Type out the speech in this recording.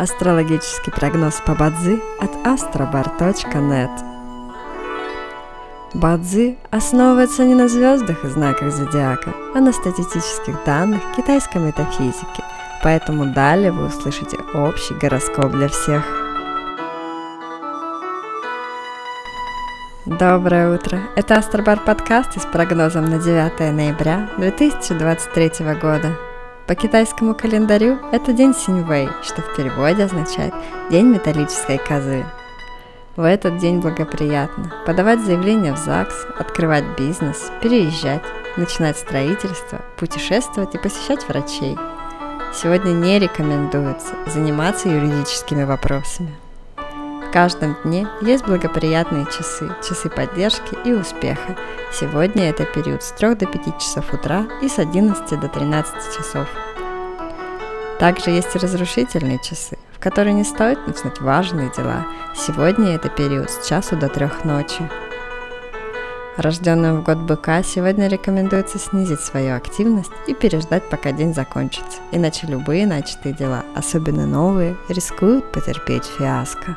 Астрологический прогноз по Бадзи от astrobar.net Бадзи основывается не на звездах и знаках зодиака, а на статистических данных китайской метафизики, поэтому далее вы услышите общий гороскоп для всех. Доброе утро! Это Астробар подкаст с прогнозом на 9 ноября 2023 года. По китайскому календарю это день Синьвэй, что в переводе означает «день металлической козы». В этот день благоприятно подавать заявление в ЗАГС, открывать бизнес, переезжать, начинать строительство, путешествовать и посещать врачей. Сегодня не рекомендуется заниматься юридическими вопросами. В каждом дне есть благоприятные часы, часы поддержки и успеха. Сегодня это период с 3 до 5 часов утра и с 11 до 13 часов. Также есть и разрушительные часы, в которые не стоит начинать важные дела. Сегодня это период с часу до трех ночи. Рожденным в год быка сегодня рекомендуется снизить свою активность и переждать, пока день закончится, иначе любые начатые дела, особенно новые, рискуют потерпеть фиаско.